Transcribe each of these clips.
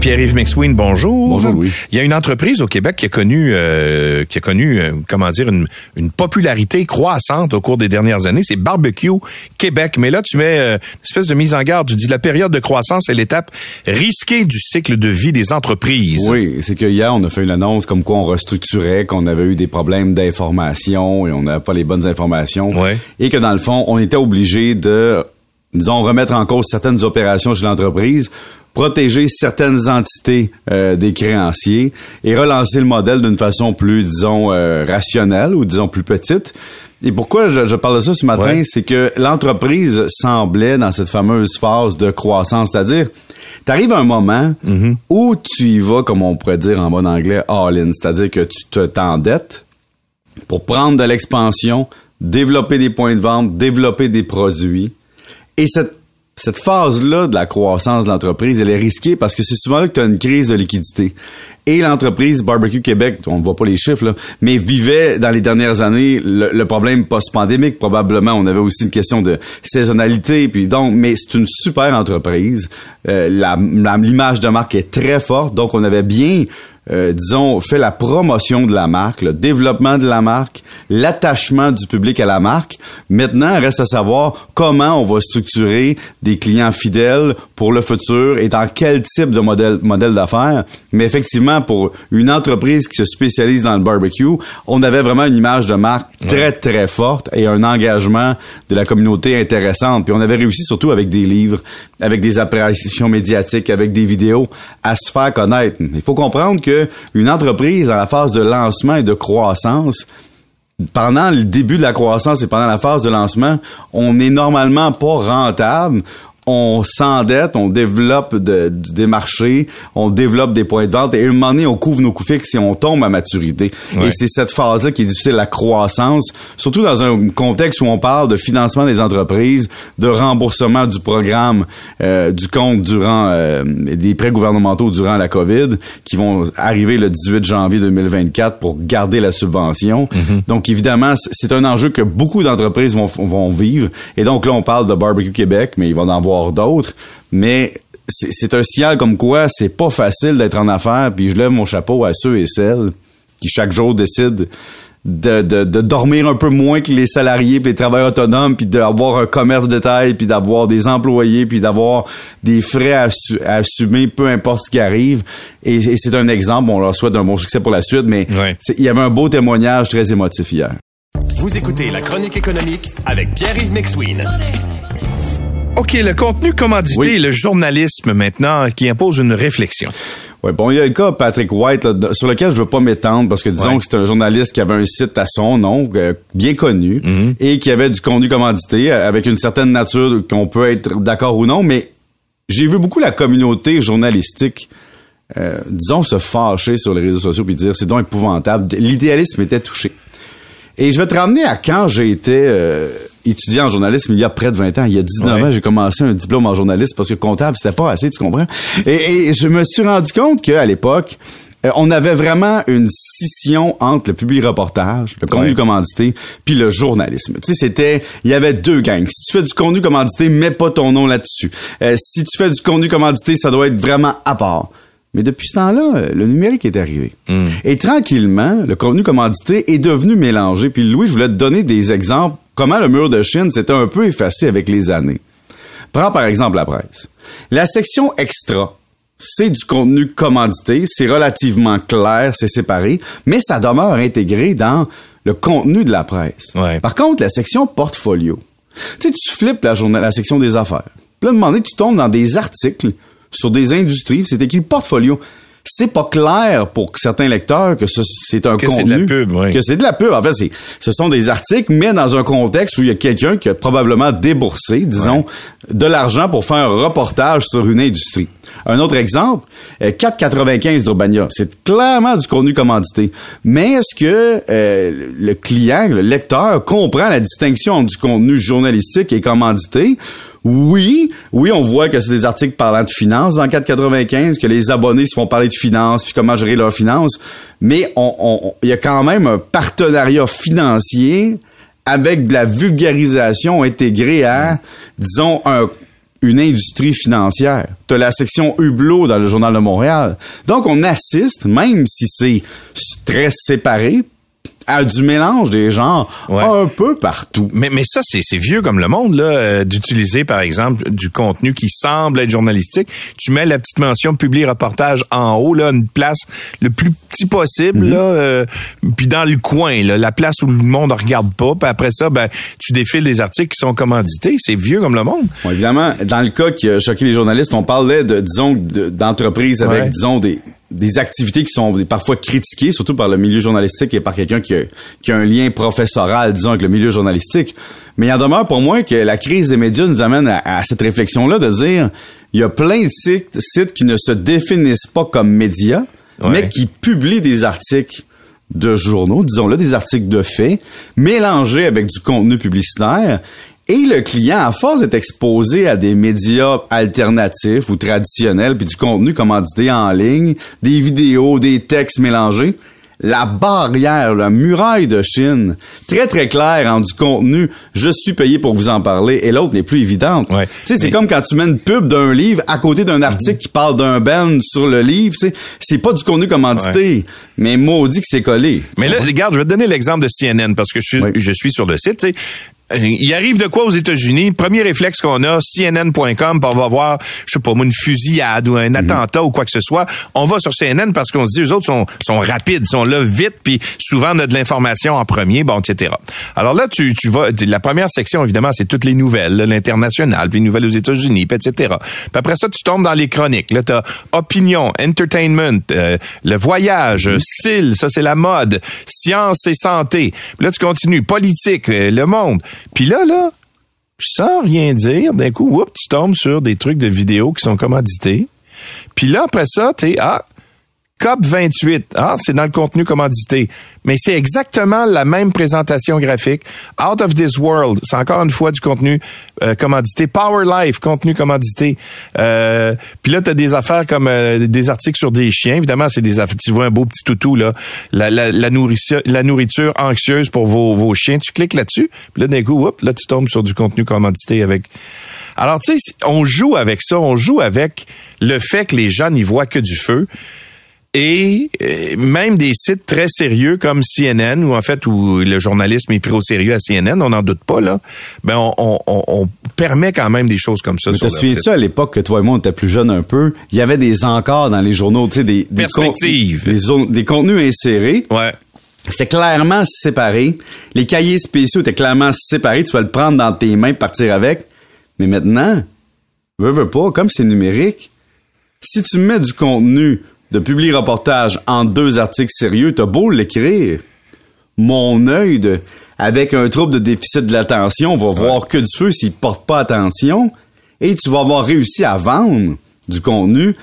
Pierre-Yves McSween, bonjour. Bonjour, Louis. Il y a une entreprise au Québec qui a connu, euh, qui a connu, euh, comment dire, une, une, popularité croissante au cours des dernières années. C'est Barbecue Québec. Mais là, tu mets euh, une espèce de mise en garde. Tu dis la période de croissance est l'étape risquée du cycle de vie des entreprises. Oui, c'est que hier, on a fait une annonce comme quoi on restructurait, qu'on avait eu des problèmes d'information et on n'avait pas les bonnes informations. Et que dans le fond, on était obligé de, disons, remettre en cause certaines opérations chez l'entreprise protéger certaines entités euh, des créanciers et relancer le modèle d'une façon plus, disons, euh, rationnelle ou disons plus petite. Et pourquoi je, je parle de ça ce matin, Ouais. c'est que l'entreprise semblait dans cette fameuse phase de croissance, c'est-à-dire, t'arrives à un moment où tu y vas, comme on pourrait dire en bon anglais, all-in, c'est-à-dire que tu te t'endettes pour prendre de l'expansion, développer des points de vente, développer des produits. Et cette, cette phase-là de la croissance de l'entreprise, elle est risquée parce que c'est souvent là que tu as une crise de liquidité. Et l'entreprise Barbecue Québec, on ne voit pas les chiffres, là, mais vivait dans les dernières années le, problème post-pandémique. Probablement, on avait aussi une question de saisonnalité. Puis donc, mais c'est une super entreprise. Euh, L'image de marque est très forte. Donc, on avait bien euh, disons, fait la promotion de la marque, le développement de la marque, l'attachement du public à la marque. Maintenant, reste à savoir comment on va structurer des clients fidèles pour le futur et dans quel type de modèle, modèle d'affaires. Mais effectivement, pour une entreprise qui se spécialise dans le barbecue, on avait vraiment une image de marque très, très forte et un engagement de la communauté intéressante. Puis on avait réussi surtout avec des livres, avec des apparitions médiatiques, avec des vidéos, à se faire connaître. Il faut comprendre que une entreprise dans la phase de lancement et de croissance, pendant le début de la croissance et pendant la phase de lancement, on n'est normalement pas rentable. On s'endette, on développe de- des marchés, on développe des points de vente et à un moment donné, on couvre nos coûts fixes et on tombe à maturité. Ouais. Et c'est cette phase-là qui est difficile, la croissance, surtout dans un contexte où on parle de financement des entreprises, de remboursement du programme euh, du compte durant euh, des prêts gouvernementaux durant la COVID, qui vont arriver le 18 janvier 2024 pour garder la subvention. Donc évidemment, c'est un enjeu que beaucoup d'entreprises vont, vont vivre. Et donc là, on parle de Barbecue Québec, mais il va en avoir d'autres. Mais c'est un signal comme quoi c'est pas facile d'être en affaires. Puis je lève mon chapeau à ceux et celles qui chaque jour décident de, de, de dormir un peu moins que les salariés puis les travailleurs autonomes puis d'avoir un commerce de détail puis d'avoir des employés puis d'avoir des frais à, à assumer peu importe ce qui arrive et, et c'est un exemple on leur souhaite un bon succès pour la suite mais Ouais. il y avait un beau témoignage très émotif hier Vous écoutez la chronique économique avec Pierre-Yves McSween. OK, le contenu commandité Oui. et le journalisme maintenant qui impose une réflexion. Ouais, bon, il y a le cas Patrick White là, sur lequel je veux pas m'étendre parce que disons Ouais. que c'est un journaliste qui avait un site à son nom, euh, bien connu, et qui avait du contenu commandité euh, avec une certaine nature qu'on peut être d'accord ou non, mais j'ai vu beaucoup la communauté journalistique, euh, disons, se fâcher sur les réseaux sociaux puis dire c'est donc épouvantable. L'idéalisme était touché. Et je vais te ramener à quand j'ai été euh, étudiant en journalisme il y a près de 20 ans. Il y a 19 Ouais. ans, j'ai commencé un diplôme en journalisme parce que comptable, c'était pas assez, tu comprends? Et, et je me suis rendu compte qu'à l'époque, euh, on avait vraiment une scission entre le public reportage, le contenu Ouais. commandité, puis le journalisme. Tu sais, c'était, il y avait deux gangs. Si tu fais du contenu commandité, mets pas ton nom là-dessus. Euh, si tu fais du contenu commandité, ça doit être vraiment à part. Mais depuis ce temps-là, euh, le numérique est arrivé. Et tranquillement, le contenu commandité est devenu mélangé. Puis Louis, je voulais te donner des exemples comment le mur de Chine s'était un peu effacé avec les années? Prends par exemple la presse. La section extra, c'est du contenu commandité, c'est relativement clair, c'est séparé, mais ça demeure intégré dans le contenu de la presse. Ouais. Par contre, la section portfolio, tu sais, tu flippes la, la section des affaires. Puis là, donné, tu tombes dans des articles sur des industries, c'est écrit portfolio. C'est pas clair pour certains lecteurs que ce- c'est un Que c'est contenu. de la pub, oui. Que c'est de la pub. En fait, c'est, ce sont des articles, mais dans un contexte où il y a quelqu'un qui a probablement déboursé, disons, de l'argent pour faire un reportage sur une industrie. Un autre exemple, euh, 4,95 d'Urbania. C'est clairement du contenu commandité. Mais est-ce que euh, le client, le lecteur, comprend la distinction entre du contenu journalistique et commandité? Oui, oui, on voit que c'est des articles parlant de finances dans 495, que les abonnés se font parler de finances, puis comment gérer leurs finances. Mais on, il y a quand même un partenariat financier avec de la vulgarisation intégrée à, disons, un, une industrie financière. Tu as la section Hublot dans le Journal de Montréal. Donc, on assiste, même si c'est très séparé, à du mélange des genres un peu partout. Mais, mais ça, c'est vieux comme le monde, là, euh, d'utiliser, par exemple, du contenu qui semble être journalistique. Tu mets la petite mention publier reportage en haut, là, une place le plus petit possible, mhm. là, euh, puis dans le coin, là, la place où le monde ne regarde pas. Puis après ça, ben, tu défiles des articles qui sont commandités. C'est vieux comme le monde. évidemment, dans le cas qui a choqué les journalistes, on parlait de, disons, d'entreprises avec, disons, des des activités qui sont parfois critiquées, surtout par le milieu journalistique et par quelqu'un qui a, qui a un lien professoral, disons, avec le milieu journalistique. Mais il en demeure pour moi que la crise des médias nous amène à, cette réflexion-là de dire, il y a plein de sites, sites qui ne se définissent pas comme médias, mais qui publient des articles de journaux, disons-le, des articles de faits, mélangés avec du contenu publicitaire et le client, à force d'être exposé à des médias alternatifs ou traditionnels, puis du contenu commandité en ligne, des vidéos, des textes mélangés, la barrière, la muraille de Chine, très très claire en du contenu, je suis payé pour vous en parler, et l'autre n'est plus évidente. Ouais, tu sais, c'est comme quand tu mets une pub d'un livre à côté d'un article qui parle d'un band sur le livre, c'est pas du contenu commandité, mais maudit que c'est collé. Mais là, regarde, je vais te donner l'exemple de CNN parce que je suis, je suis sur le site, tu sais il arrive de quoi aux États-Unis? Premier réflexe qu'on a, CNN.com, on va voir, je sais pas moi, une fusillade ou un mhm. attentat ou quoi que ce soit. On va sur CNN parce qu'on se dit, les autres sont, sont rapides, sont là vite, puis souvent on a de l'information en premier, bon, etc. Alors là, tu, tu vas, la première section, évidemment, c'est toutes les nouvelles, l'international, puis les nouvelles aux États-Unis, etc. Puis après ça, tu tombes dans les chroniques. Là, t'as opinion, entertainment, euh, le voyage, mhm. style, ça c'est la mode, science et santé. Puis là, tu continues, politique, euh, le monde. Puis là, là, sans rien dire, d'un coup, tu tombes sur des trucs de vidéos qui sont commandités. Puis là, après ça, t'es, ah, COP 28, ah, c'est dans le contenu commandité. Mais c'est exactement la même présentation graphique. Out of this world, c'est encore une fois du contenu euh, commandité. Power Life, contenu commandité. Euh, Puis là, tu as des affaires comme euh, des articles sur des chiens. Évidemment, c'est des affaires. Tu vois un beau petit toutou, là. La, nourriture, anxieuse pour vos, chiens. Tu cliques là-dessus. Puis là, d'un coup, hop, là, tu tombes sur du contenu commandité avec... Alors, tu sais, on joue avec ça. On joue avec le fait que les gens n'y voient que du feu et euh, même des sites très sérieux comme CNN, ou en fait où le journalisme est pris au sérieux à CNN, on n'en doute pas là. Ben on, permet quand même des choses comme ça. Mais te souviens-tu à l'époque que toi et moi on était plus jeunes un peu, il y avait des encarts dans les journaux, tu sais des des, des, contenus insérés. Ouais. C'était clairement séparé. Les cahiers spéciaux étaient clairement séparés. Tu vas le prendre dans tes mains, partir avec. Mais maintenant, veux, veux pas, comme c'est numérique, si tu mets du contenu de publier reportage en deux articles sérieux, t'as beau l'écrire. Mon œil de, avec un trouble de déficit de l'attention va voir que du feu s'il porte pas attention et tu vas avoir réussi à vendre du contenu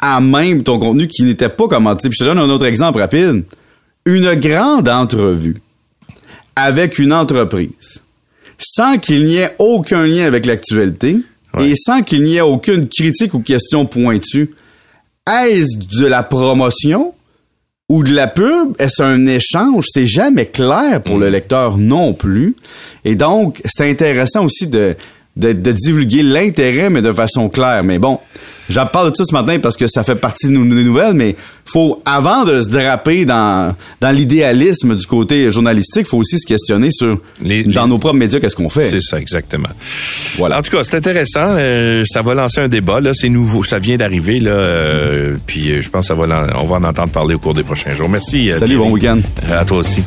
à même ton contenu qui n'était pas commandité. Puis je te donne un autre exemple rapide. Une grande entrevue avec une entreprise sans qu'il n'y ait aucun lien avec l'actualité et sans qu'il n'y ait aucune critique ou question pointue est-ce de la promotion ou de la pub? Est-ce un échange? C'est jamais clair pour le mm. lecteur non plus. Et donc, c'est intéressant aussi de, de, divulguer l'intérêt, mais de façon claire. Mais bon, j'en parle de ça ce matin parce que ça fait partie de nos, nouvelles, mais faut, avant de se draper dans, dans l'idéalisme du côté journalistique, faut aussi se questionner sur, dans nos propres médias, qu'est-ce qu'on fait? C'est ça, exactement. Voilà. En tout cas, c'est intéressant. Euh, ça va lancer un débat, là. C'est nouveau. Ça vient d'arriver, là. Euh, puis, euh, je pense qu'on va, on va en entendre parler au cours des prochains jours. Merci. Salut, bon week-end. à toi aussi.